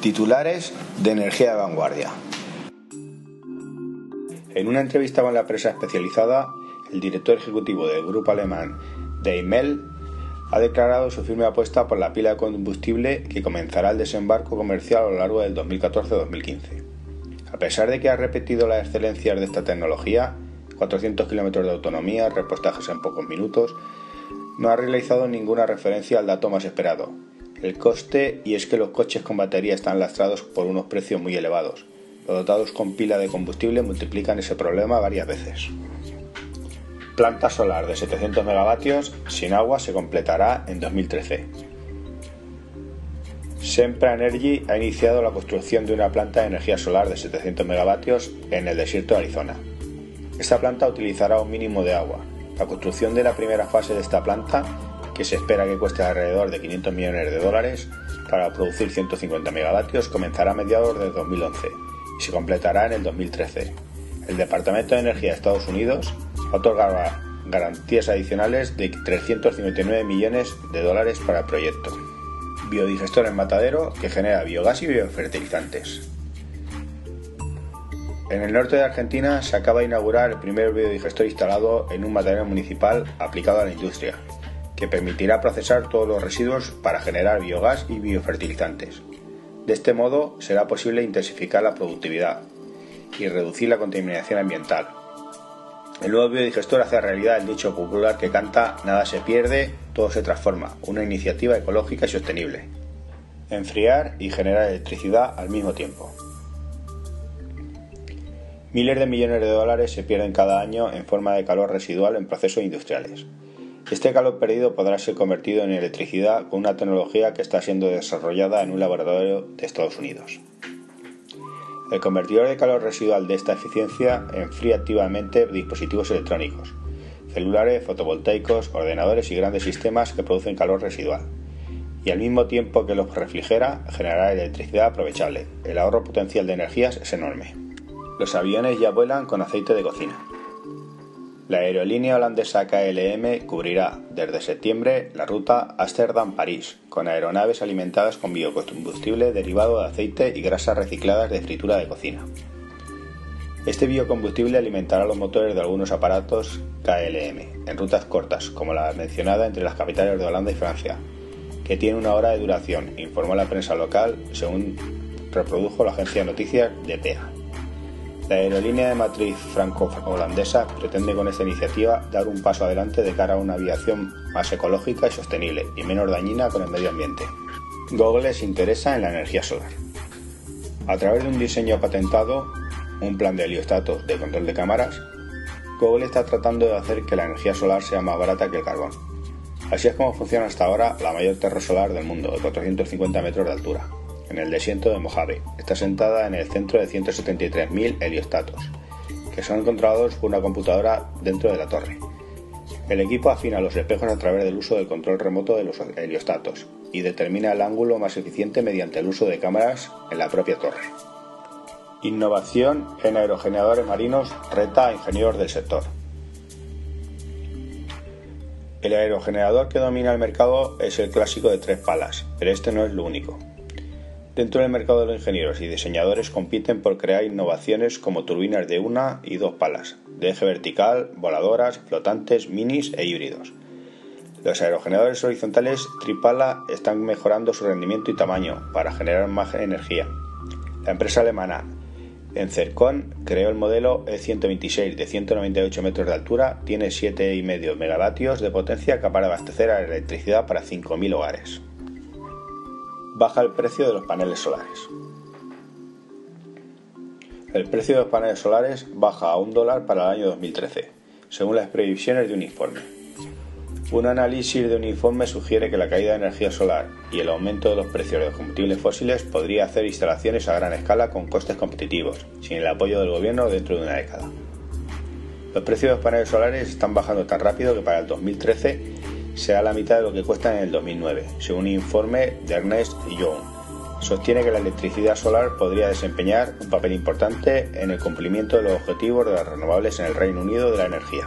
Titulares de energía de vanguardia. En una entrevista con la prensa especializada, el director ejecutivo del grupo alemán Daimel ha declarado su firme apuesta por la pila de combustible que comenzará el desembarco comercial a lo largo del 2014-2015. A pesar de que ha repetido las excelencias de esta tecnología, 400 kilómetros de autonomía, repostajes en pocos minutos, no ha realizado ninguna referencia al dato más esperado, el coste y es que los coches con batería están lastrados por unos precios muy elevados. Los dotados con pila de combustible multiplican ese problema varias veces. Planta solar de 700 megavatios sin agua se completará en 2013. Sempra Energy ha iniciado la construcción de una planta de energía solar de 700 megavatios en el desierto de Arizona. Esta planta utilizará un mínimo de agua. La construcción de la primera fase de esta planta que se espera que cueste alrededor de 500 millones de dólares para producir 150 megavatios, comenzará a mediados de 2011 y se completará en el 2013. El Departamento de Energía de Estados Unidos otorgará garantías adicionales de 359 millones de dólares para el proyecto. Biodigestor en matadero que genera biogás y biofertilizantes. En el norte de Argentina se acaba de inaugurar el primer biodigestor instalado en un matadero municipal aplicado a la industria, que permitirá procesar todos los residuos para generar biogás y biofertilizantes. De este modo será posible intensificar la productividad y reducir la contaminación ambiental. El nuevo biodigestor hace realidad el dicho popular que canta nada se pierde, todo se transforma, una iniciativa ecológica y sostenible. Enfriar y generar electricidad al mismo tiempo. Miles de millones de dólares se pierden cada año en forma de calor residual en procesos industriales. Este calor perdido podrá ser convertido en electricidad con una tecnología que está siendo desarrollada en un laboratorio de Estados Unidos. El convertidor de calor residual de esta eficiencia enfría activamente dispositivos electrónicos, celulares, fotovoltaicos, ordenadores y grandes sistemas que producen calor residual. Y al mismo tiempo que los refrigera, generará electricidad aprovechable. El ahorro potencial de energías es enorme. Los aviones ya vuelan con aceite de cocina. La aerolínea holandesa KLM cubrirá desde septiembre la ruta Ámsterdam-París, con aeronaves alimentadas con biocombustible derivado de aceite y grasas recicladas de fritura de cocina. Este biocombustible alimentará los motores de algunos aparatos KLM en rutas cortas, como la mencionada entre las capitales de Holanda y Francia, que tiene una hora de duración, informó la prensa local, según reprodujo la agencia de noticias DPA. La aerolínea de matriz franco-holandesa pretende con esta iniciativa dar un paso adelante de cara a una aviación más ecológica y sostenible y menos dañina con el medio ambiente. Google se interesa en la energía solar. A través de un diseño patentado, un plan de heliostatos de control de cámaras, Google está tratando de hacer que la energía solar sea más barata que el carbón. Así es como funciona hasta ahora la mayor torre solar del mundo, de 450 metros de altura en el desierto de Mojave. Está sentada en el centro de 173.000 heliostatos, que son controlados por una computadora dentro de la torre. El equipo afina los espejos a través del uso del control remoto de los heliostatos y determina el ángulo más eficiente mediante el uso de cámaras en la propia torre. Innovación en aerogeneradores marinos reta a ingenieros del sector. El aerogenerador que domina el mercado es el clásico de tres palas, pero este no es lo único. Dentro del mercado de los ingenieros y diseñadores compiten por crear innovaciones como turbinas de una y dos palas, de eje vertical, voladoras, flotantes, minis e híbridos. Los aerogeneradores horizontales tripala están mejorando su rendimiento y tamaño para generar más energía. La empresa alemana Encercon creó el modelo E126 de 198 metros de altura, tiene 7,5 megavatios de potencia capaz de abastecer a la electricidad para 5.000 hogares baja el precio de los paneles solares. El precio de los paneles solares baja a un dólar para el año 2013, según las previsiones de un informe. Un análisis de un informe sugiere que la caída de energía solar y el aumento de los precios de los combustibles fósiles podría hacer instalaciones a gran escala con costes competitivos, sin el apoyo del gobierno dentro de una década. Los precios de los paneles solares están bajando tan rápido que para el 2013 será la mitad de lo que cuestan en el 2009, según un informe de Ernest Young. Sostiene que la electricidad solar podría desempeñar un papel importante en el cumplimiento de los objetivos de las renovables en el Reino Unido de la energía.